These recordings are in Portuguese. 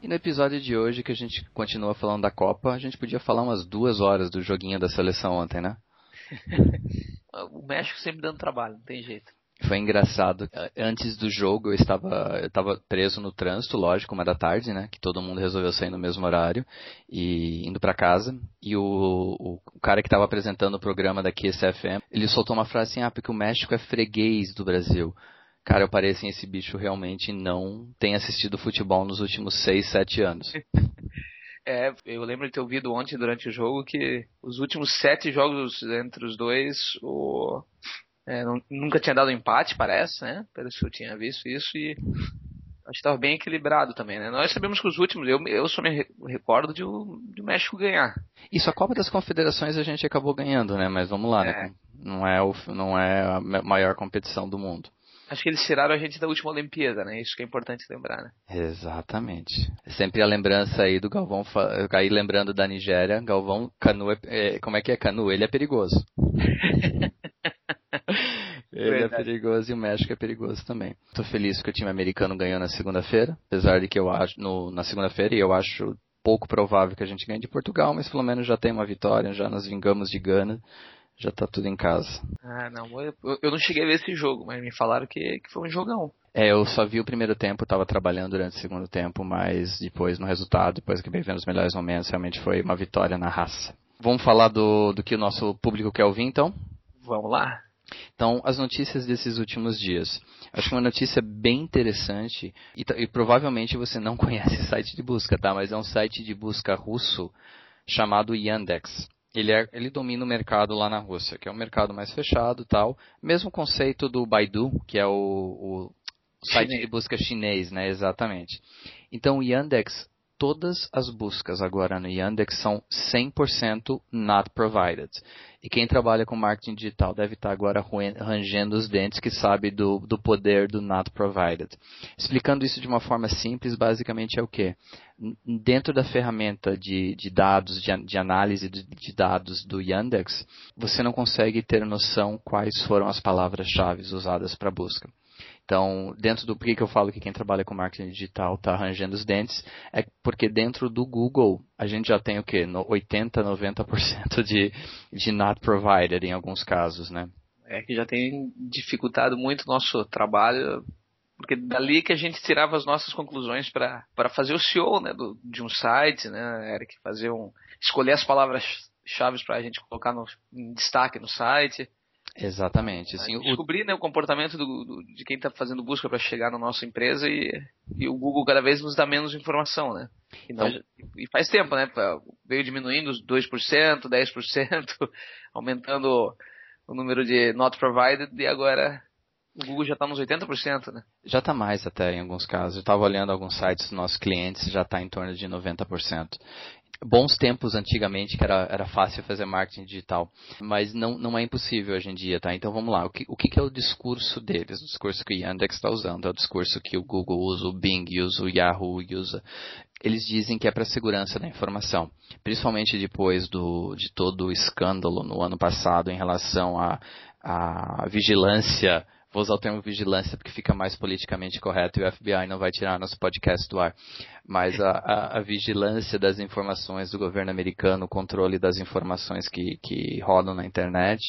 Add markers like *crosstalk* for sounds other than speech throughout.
E no episódio de hoje, que a gente continua falando da Copa, a gente podia falar umas duas horas do joguinho da seleção ontem, né? *laughs* o México sempre dando trabalho, não tem jeito. Foi engraçado. Antes do jogo eu estava, eu estava preso no trânsito, lógico, uma da tarde, né? Que todo mundo resolveu sair no mesmo horário e indo para casa. E o, o, o, cara que estava apresentando o programa da Kiss FM, ele soltou uma frase assim: ah, porque o México é freguês do Brasil. Cara, eu pareço assim, esse bicho realmente não tem assistido futebol nos últimos 6, 7 anos. *laughs* É, eu lembro de ter ouvido ontem durante o jogo que os últimos sete jogos entre os dois, o, é, não, nunca tinha dado empate, parece, né? Pelo que eu tinha visto isso e acho que estava bem equilibrado também, né? Nós sabemos que os últimos, eu, eu só me recordo de o, de o México ganhar. Isso, a Copa das Confederações a gente acabou ganhando, né? Mas vamos lá, né? é. né? Não é, o, não é a maior competição do mundo. Acho que eles tiraram a gente da última Olimpíada, né? Isso que é importante lembrar, né? Exatamente. Sempre a lembrança aí do Galvão, aí lembrando da Nigéria, Galvão, Canu, é, é, como é que é Canu? Ele é perigoso. *laughs* Ele é Verdade. é perigoso e o México é perigoso também. Tô feliz que o time americano ganhou na segunda-feira, apesar de que eu acho, no, na segunda-feira, e eu acho pouco provável que a gente ganhe de Portugal, mas pelo menos já tem uma vitória, já nos vingamos de Gana já tá tudo em casa. Ah, não, eu, eu não cheguei a ver esse jogo, mas me falaram que, que foi um jogão. É, eu só vi o primeiro tempo, estava trabalhando durante o segundo tempo, mas depois no resultado, depois que vendo os melhores momentos, realmente foi uma vitória na raça. Vamos falar do, do que o nosso público quer ouvir, então? Vamos lá. Então, as notícias desses últimos dias. Acho que uma notícia bem interessante, e, e provavelmente você não *laughs* conhece esse site de busca, tá? Mas é um site de busca russo chamado Yandex ele, é, ele domina o mercado lá na Rússia, que é um mercado mais fechado tal. Mesmo conceito do Baidu, que é o, o site chinês. de busca chinês, né? Exatamente. Então o Yandex todas as buscas agora no Yandex são 100% not provided. E quem trabalha com marketing digital deve estar agora rangendo os dentes que sabe do, do poder do not provided. Explicando isso de uma forma simples, basicamente é o que? Dentro da ferramenta de, de dados, de, de análise de, de, dados do Yandex, você não consegue ter noção quais foram as palavras-chave usadas para busca. Então, dentro do por que eu falo que quem trabalha com marketing digital está arranjando os dentes, é porque dentro do Google a gente já tem o quê? No 80, 90% de, de not provided em alguns casos, né? É que já tem dificultado muito o nosso trabalho, porque dali que a gente tirava as nossas conclusões para fazer o SEO né, do, de um site, né, Eric? Fazer um, escolher as palavras-chave para a gente colocar no, em destaque no site. Exatamente. Assim, descobrir o... né, o comportamento do, do, de quem está fazendo busca para chegar na nossa empresa e, e, o Google cada vez nos dá menos informação, né? E, nós, e faz tempo, né? Veio diminuindo os 2%, 10%, *laughs* aumentando o número de not provided e agora o Google já está nos 80%, né? Já está mais até em alguns casos. Eu estava olhando alguns sites dos nossos clientes, já está em torno de 90% bons tempos antigamente que era, era fácil fazer marketing digital, mas não, não é impossível hoje em dia, tá? Então vamos lá, o que, o que é o discurso deles? O discurso que o Yandex está usando, é o discurso que o Google usa, o Bing usa, o Yahoo usa. Eles dizem que é para segurança da informação, principalmente depois do, de todo o escândalo no ano passado em relação à, vigilância Vou usar o termo vigilância porque fica mais politicamente correto e o FBI não vai tirar nosso podcast do ar. Mas a, a, a vigilância das informações do governo americano, o controle das informações que, que rodam na internet,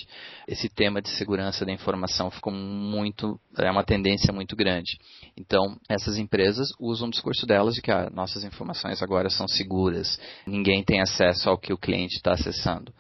esse tema de segurança da informação ficou muito, é uma tendência muito grande. Então, essas empresas usam o discurso delas de que ah, nossas informações agora são seguras, ninguém tem acesso ao que o cliente está acessando.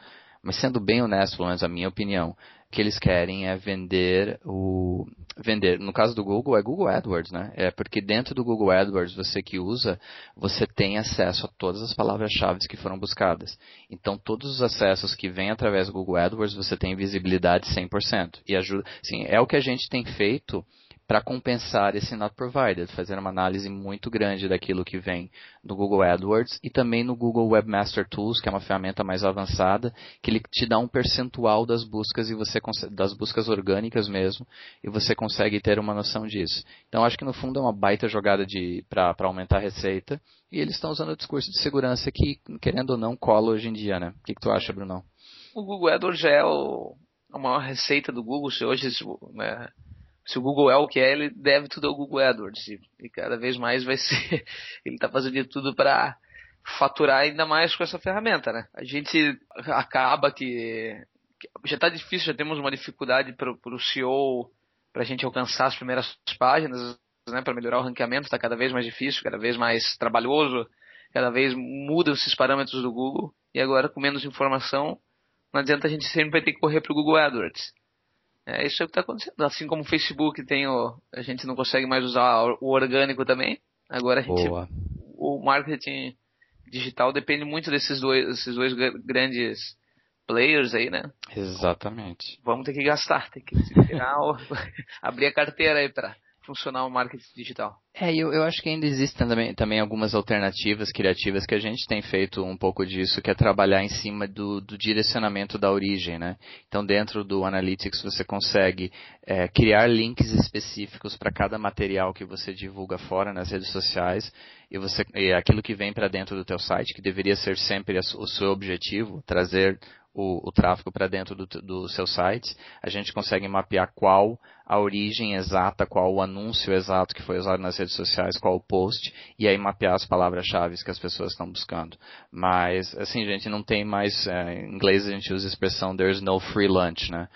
Mas sendo bem honesto, pelo menos a minha opinião, que eles querem é vender o vender. No caso do Google é Google AdWords, né? É porque dentro do Google AdWords você que usa, você tem acesso a todas as palavras-chave que foram buscadas. Então todos os acessos que vêm através do Google AdWords você tem visibilidade 100% e ajuda. Sim, é o que a gente tem feito para compensar esse not provided, fazer uma análise muito grande daquilo que vem no Google AdWords e também no Google Webmaster Tools, que é uma ferramenta mais avançada, que ele te dá um percentual das buscas e você das buscas orgânicas mesmo, e você consegue ter uma noção disso. Então acho que no fundo é uma baita jogada para aumentar a receita, e eles estão usando o discurso de segurança que, querendo ou não, cola hoje em dia, né? O que, que tu acha, Bruno? O Google AdWords é o, a maior receita do Google, se hoje né, se o Google é o que é, ele deve tudo ao Google AdWords. E, e cada vez mais vai *laughs* ser. Ele está fazendo de tudo para faturar ainda mais com essa ferramenta, né? A gente acaba que, que já está difícil, já temos uma dificuldade para o CEO, para a gente alcançar as primeiras páginas, né? Para melhorar o ranqueamento está cada vez mais difícil, cada vez mais trabalhoso, cada vez mudam esses parâmetros do Google. E agora com menos informação, não adianta a gente sempre ter que correr para o Google AdWords. É isso é o que está acontecendo. Assim como o Facebook tem o. A gente não consegue mais usar o orgânico também. Agora a gente. Boa. O marketing digital depende muito desses dois, desses dois grandes players aí, né? Exatamente. Vamos ter que gastar, tem que tirar, *laughs* abrir a carteira aí para funcionar o marketing digital. É, eu, eu acho que ainda existem também, também algumas alternativas criativas que a gente tem feito um pouco disso, que é trabalhar em cima do, do direcionamento da origem, né? Então, dentro do Analytics, você consegue é, criar links específicos para cada material que você divulga fora nas redes sociais e, você, e aquilo que vem para dentro do teu site, que deveria ser sempre o seu objetivo, trazer o, o tráfego para dentro do, do seu site, a gente consegue mapear qual a origem exata, qual o anúncio exato que foi usado nas redes sociais, qual o post, e aí mapear as palavras-chave que as pessoas estão buscando. Mas, assim, gente, não tem mais, é, em inglês a gente usa a expressão there's no free lunch, né?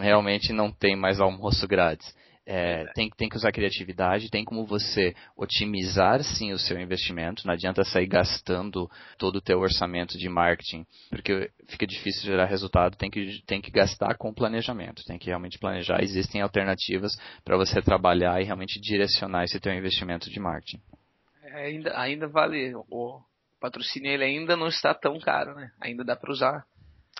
Realmente não tem mais almoço grátis. É, tem, tem que usar criatividade, tem como você otimizar sim o seu investimento, não adianta sair gastando todo o teu orçamento de marketing, porque fica difícil gerar resultado, tem que, tem que gastar com planejamento, tem que realmente planejar, existem alternativas para você trabalhar e realmente direcionar esse teu investimento de marketing. É, ainda, ainda vale, o patrocínio ele ainda não está tão caro, né? Ainda dá para usar.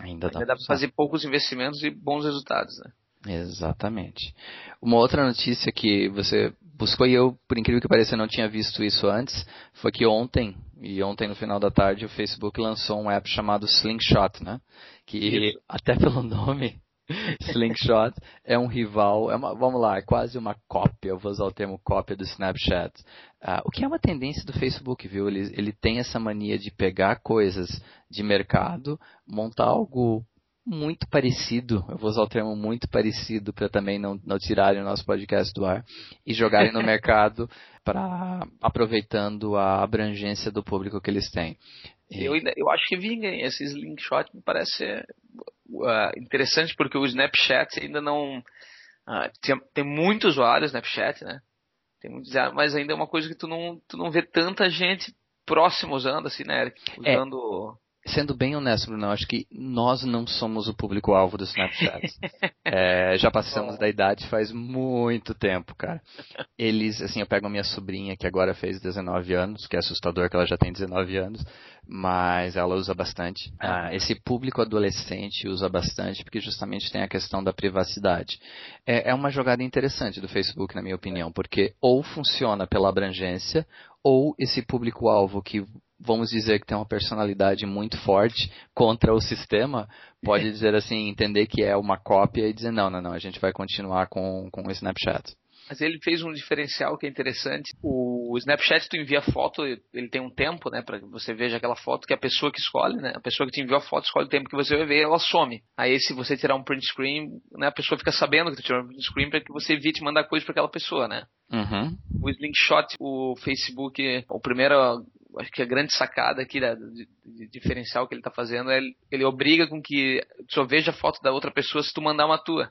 Ainda, ainda dá para fazer poucos investimentos e bons resultados, né? Exatamente. Uma outra notícia que você buscou e eu, por incrível que pareça, não tinha visto isso antes, foi que ontem, e ontem no final da tarde, o Facebook lançou um app chamado Slingshot, né? Que isso. até pelo nome, *laughs* Slingshot é um rival, é uma, vamos lá, é quase uma cópia, eu vou usar o termo cópia do Snapchat. Uh, o que é uma tendência do Facebook, viu? Ele, ele tem essa mania de pegar coisas de mercado, montar algo muito parecido, eu vou usar o termo muito parecido para também não, não tirarem o nosso podcast do ar, e jogarem no *laughs* mercado para aproveitando a abrangência do público que eles têm. Eu, ainda, eu acho que vinguem esses link shot me parece uh, interessante porque o Snapchat ainda não uh, tem, tem muito usuário Snapchat, né? Tem muitos, mas ainda é uma coisa que tu não, tu não vê tanta gente próxima usando assim, né, Eric? É. Usando é sendo bem honesto, Bruno, acho que nós não somos o público-alvo do Snapchat. *laughs* é, já passamos da idade faz muito tempo, cara. Eles, assim, eu pego a minha sobrinha, que agora fez 19 anos, que é assustador que ela já tem 19 anos, mas ela usa bastante. Ah, esse público adolescente usa bastante, porque justamente tem a questão da privacidade. É, é uma jogada interessante do Facebook, na minha opinião, porque ou funciona pela abrangência, ou esse público-alvo que vamos dizer que tem uma personalidade muito forte contra o sistema, pode *laughs* dizer assim, entender que é uma cópia e dizer não, não, não, a gente vai continuar com, com o Snapchat. Mas ele fez um diferencial que é interessante. O Snapchat, tu envia foto, ele tem um tempo, né, para que você veja aquela foto que a pessoa que escolhe, né, a pessoa que te enviou a foto escolhe o tempo que você vai ver, ela some. Aí se você tirar um print screen, né, a pessoa fica sabendo que tu tirou um print screen para que você evite mandar coisa para aquela pessoa, né. Uhum. O Slingshot, o Facebook, o primeiro acho que a grande sacada aqui da, de, de diferencial que ele está fazendo é ele, ele obriga com que só veja a foto da outra pessoa se tu mandar uma tua.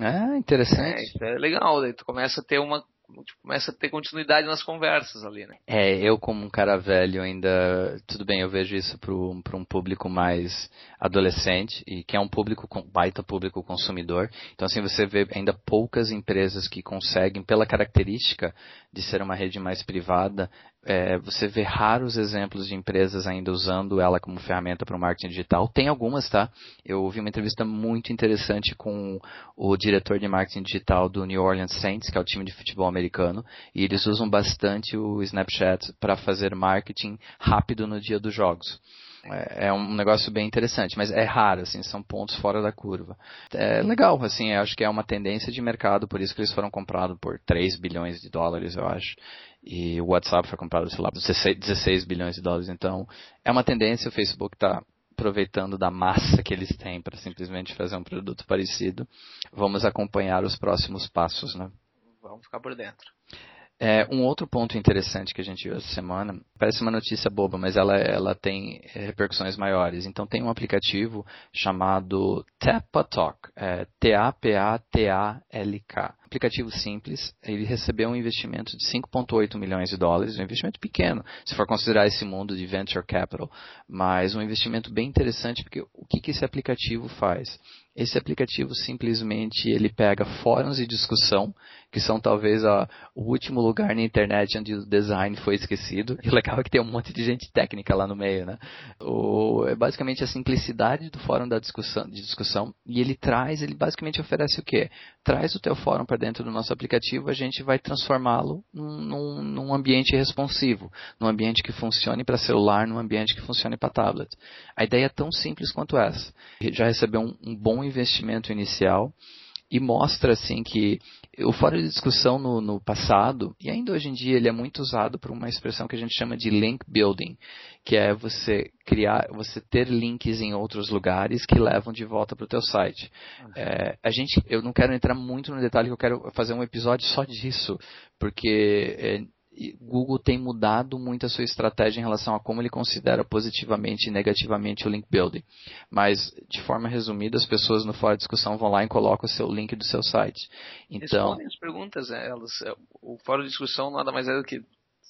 Ah, interessante. É, isso é legal, daí tu começa a ter uma tipo, começa a ter continuidade nas conversas ali, né? É, eu como um cara velho ainda, tudo bem, eu vejo isso para um público mais adolescente e que é um público baita público consumidor. Então assim você vê ainda poucas empresas que conseguem, pela característica de ser uma rede mais privada, é, você vê raros exemplos de empresas ainda usando ela como ferramenta para o marketing digital. Tem algumas, tá? Eu ouvi uma entrevista muito interessante com o diretor de marketing digital do New Orleans Saints, que é o time de futebol americano, e eles usam bastante o Snapchat para fazer marketing rápido no dia dos jogos. É, é um negócio bem interessante, mas é raro, assim, são pontos fora da curva. É legal, assim, acho que é uma tendência de mercado, por isso que eles foram comprados por 3 bilhões de dólares, eu acho. E o WhatsApp foi comprado, sei lá, por 16 bilhões de dólares. Então, é uma tendência, o Facebook está aproveitando da massa que eles têm para simplesmente fazer um produto parecido. Vamos acompanhar os próximos passos, né? Vamos ficar por dentro. É, um outro ponto interessante que a gente viu essa semana, parece uma notícia boba, mas ela, ela tem repercussões maiores. Então tem um aplicativo chamado Tapatalk, é, T-A-P-A-T-A-L-K. Aplicativo simples, ele recebeu um investimento de 5,8 milhões de dólares, um investimento pequeno, se for considerar esse mundo de venture capital, mas um investimento bem interessante, porque o que, que esse aplicativo faz? Esse aplicativo simplesmente ele pega fóruns de discussão, que são talvez ó, o último lugar na internet onde o design foi esquecido. E o legal é que tem um monte de gente técnica lá no meio, né? O, é basicamente a simplicidade do fórum da discussão, de discussão. E ele traz, ele basicamente oferece o quê? Traz o teu fórum para dentro do nosso aplicativo, a gente vai transformá-lo num, num, ambiente responsivo, num ambiente que funcione para celular, num ambiente que funcione para tablet. A ideia é tão simples quanto essa. Já recebeu um, um bom investimento inicial e mostra assim que o fórum de discussão no, no, passado e ainda hoje em dia ele é muito usado por uma expressão que a gente chama de link building, que é você criar, você ter links em outros lugares que levam de volta para o teu site. É, a gente, eu não quero entrar muito no detalhe, eu quero fazer um episódio só disso, porque é, Google tem mudado muito a sua estratégia em relação a como ele considera positivamente e negativamente o link building. Mas, de forma resumida, as pessoas no fórum de discussão vão lá e colocam o seu link do seu site. Então, Respondem as perguntas, né? Elas, é, o fórum de discussão nada mais é do que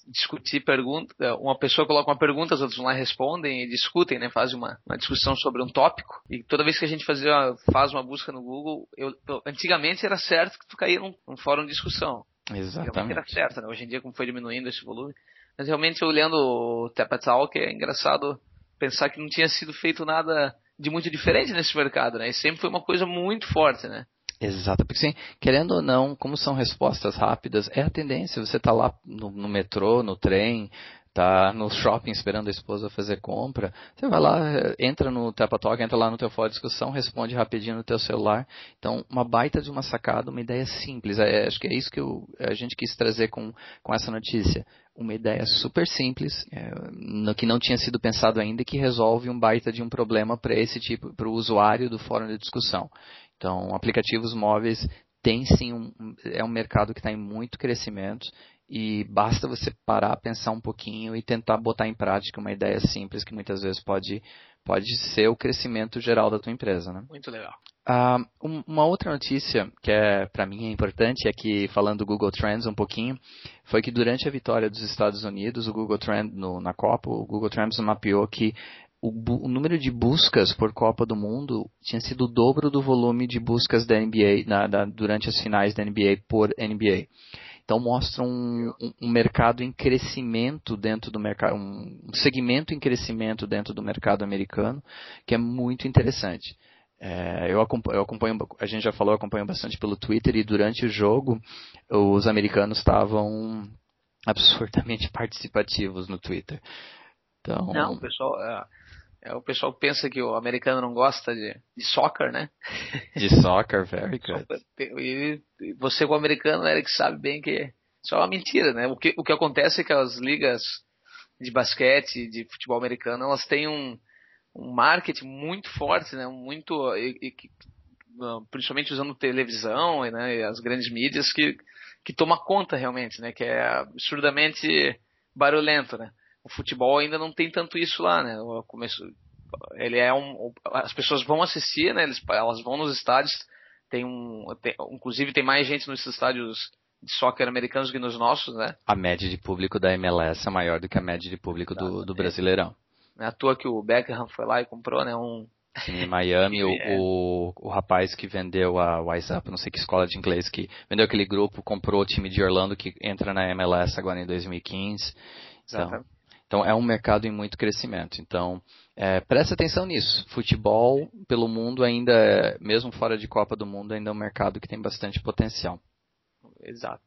discutir perguntas. É, uma pessoa coloca uma pergunta, os outros vão lá respondem e discutem, né? Fazem uma, uma discussão sobre um tópico. E toda vez que a gente fazia, faz uma busca no Google, eu, antigamente era certo que tu caía num, num fórum de discussão. Exatamente. Era certa, né? Hoje em dia, como foi diminuindo esse volume. Mas realmente, olhando o Tapatalk, é engraçado pensar que não tinha sido feito nada de muito diferente nesse mercado, né? E sempre foi uma coisa muito forte, né? Exato, porque sim, querendo ou não, como são respostas rápidas, é a tendência. Você está lá no, no, metrô, no trem, tá no shopping esperando a esposa fazer compra, você vai lá, entra no Tapatalk, entra lá no teu fórum de discussão, responde rapidinho no teu celular. Então, uma baita de uma sacada, uma ideia simples. É, acho que é isso que eu, a gente quis trazer com, com essa notícia. Uma ideia super simples, é, no, que não tinha sido pensado ainda que resolve um baita de um problema para esse tipo, para o usuário do fórum de discussão. Então, aplicativos móveis tem sim um, é um mercado que está em muito crescimento e basta você parar, pensar um pouquinho e tentar botar em prática uma ideia simples que muitas vezes pode, pode ser o crescimento geral da tua empresa. Né? Muito legal. Uh, uma outra notícia que é para mim é importante é que falando do Google Trends um pouquinho foi que durante a vitória dos Estados Unidos o Google Trend no, na Copa o Google Trends mapeou que o, o, número de buscas por Copa do Mundo tinha sido o dobro do volume de buscas da NBA na, da, durante as finais da NBA por NBA. Então mostra um, um, um, mercado em crescimento dentro do mercado, um segmento em crescimento dentro do mercado americano, que é muito interessante. É, eu, acompanho, eu, acompanho, a gente já falou, eu acompanho bastante pelo Twitter e durante o jogo os americanos estavam absurdamente *laughs* participativos no Twitter. Então, Não, pessoal, é, o pessoal pensa que o americano não gosta de, de soccer, né? De soccer, very *laughs* good. E você, como americano, Eric, sabe bem que isso é uma mentira, né? O que, o que acontece é que as ligas de basquete, de futebol americano, elas têm um, um marketing muito forte, né? Muito, e, e, principalmente usando televisão né? e as grandes mídias que, que toma conta realmente, né? Que é absurdamente barulhento, né? O futebol ainda não tem tanto isso lá, né? O começo, ele é um, as pessoas vão assistir, né? Eles, elas vão nos estádios, tem um, tem, inclusive tem mais gente nos estádios de soccer americanos que nos nossos, né? A média de público da MLS é maior do que a média de público do, do Brasileirão. Não é à toa que o Beckham foi lá e comprou, né? Um em Miami, *laughs* o, é. o, o, rapaz que vendeu a WhatsApp, não sei que escola de inglês, que vendeu aquele grupo, comprou o time de Orlando que entra na MLS agora em 2015. Então, então é um mercado em muito crescimento. Então é, preste atenção nisso. Futebol pelo mundo ainda, é, mesmo fora de Copa do Mundo, ainda é um mercado que tem bastante potencial. Exato.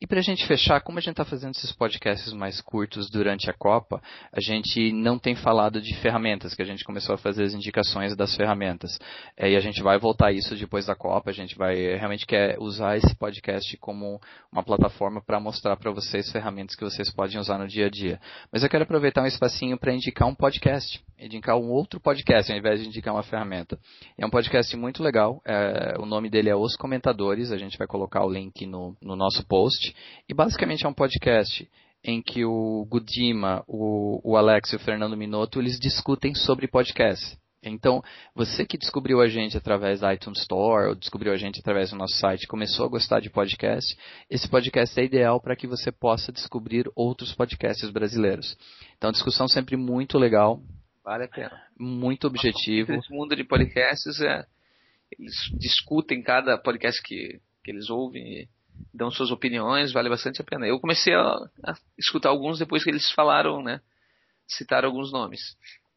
E para a gente fechar, como a gente está fazendo esses podcasts mais curtos durante a Copa, a gente não tem falado de ferramentas, que a gente começou a fazer as indicações das ferramentas. É, e a gente vai voltar a isso depois da Copa, a gente vai realmente quer usar esse podcast como uma plataforma para mostrar para vocês ferramentas que vocês podem usar no dia a dia. Mas eu quero aproveitar um espacinho para indicar um podcast, indicar um outro podcast ao invés de indicar uma ferramenta. É um podcast muito legal, é, o nome dele é Os Comentadores, a gente vai colocar o link no, no nosso post. E basicamente é um podcast em que o Gudima, o, o Alex e o Fernando Minotto, eles discutem sobre podcast. Então, você que descobriu a gente através da iTunes Store, ou descobriu a gente através do nosso site, começou a gostar de podcast, esse podcast é ideal para que você possa descobrir outros podcasts brasileiros. Então, discussão sempre muito legal. Vale a pena. Muito objetivo. Esse mundo de podcasts, é, eles discutem cada podcast que, que eles ouvem dão suas opiniões, vale bastante a pena. Eu comecei a, a escutar alguns depois que eles falaram, né? Citaram alguns nomes.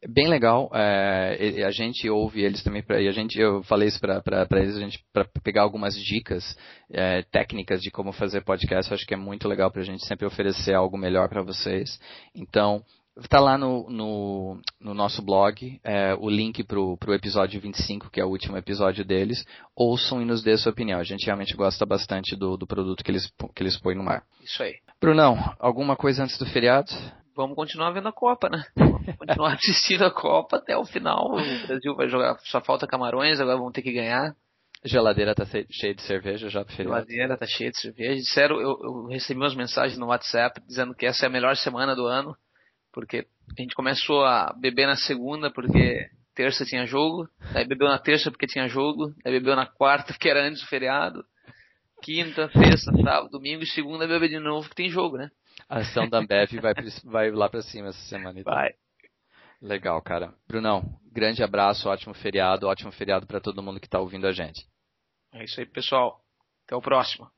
É bem legal. É, a gente ouve eles também pra, e a gente eu falei isso para eles a para pegar algumas dicas é, técnicas de como fazer podcast. Eu acho que é muito legal para a gente sempre oferecer algo melhor para vocês. Então Está lá no, no, no, nosso blog é, o link para o episódio 25, que é o último episódio deles. Ouçam e nos dê sua opinião. A gente realmente gosta bastante do, do produto que eles, que eles põem no mar. Isso aí. Brunão, alguma coisa antes do feriado? Vamos continuar vendo a Copa, né? Vamos continuar *laughs* assistindo a Copa até o final. O Brasil vai jogar, só falta Camarões, agora vão ter que ganhar. Geladeira tá cheia de cerveja já pro feriado. Geladeira tá cheia de cerveja. Disseram, eu, eu recebi umas mensagens no WhatsApp dizendo que essa é a melhor semana do ano porque a gente começou a beber na segunda porque terça tinha jogo, aí bebeu na terça porque tinha jogo, aí bebeu na quarta porque era antes do feriado, quinta, sexta, sábado, domingo e segunda bebe de novo porque tem jogo, né? A ação da Bev vai, vai lá pra cima essa semana. Então. Vai. Legal, cara. Brunão, grande abraço, ótimo feriado, ótimo feriado para todo mundo que está ouvindo a gente. É isso aí, pessoal. Até o próximo.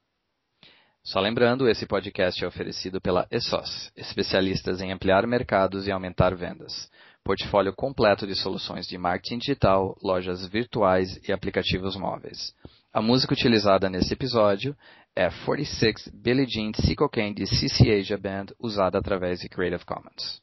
Só lembrando, esse podcast é oferecido pela ESOS, especialistas em ampliar mercados e aumentar vendas. Portfólio completo de soluções de marketing digital, lojas virtuais e aplicativos móveis. A música utilizada nesse episódio é 46 Billie Jean Seco Candy CC Asia Band, usada através de Creative Commons.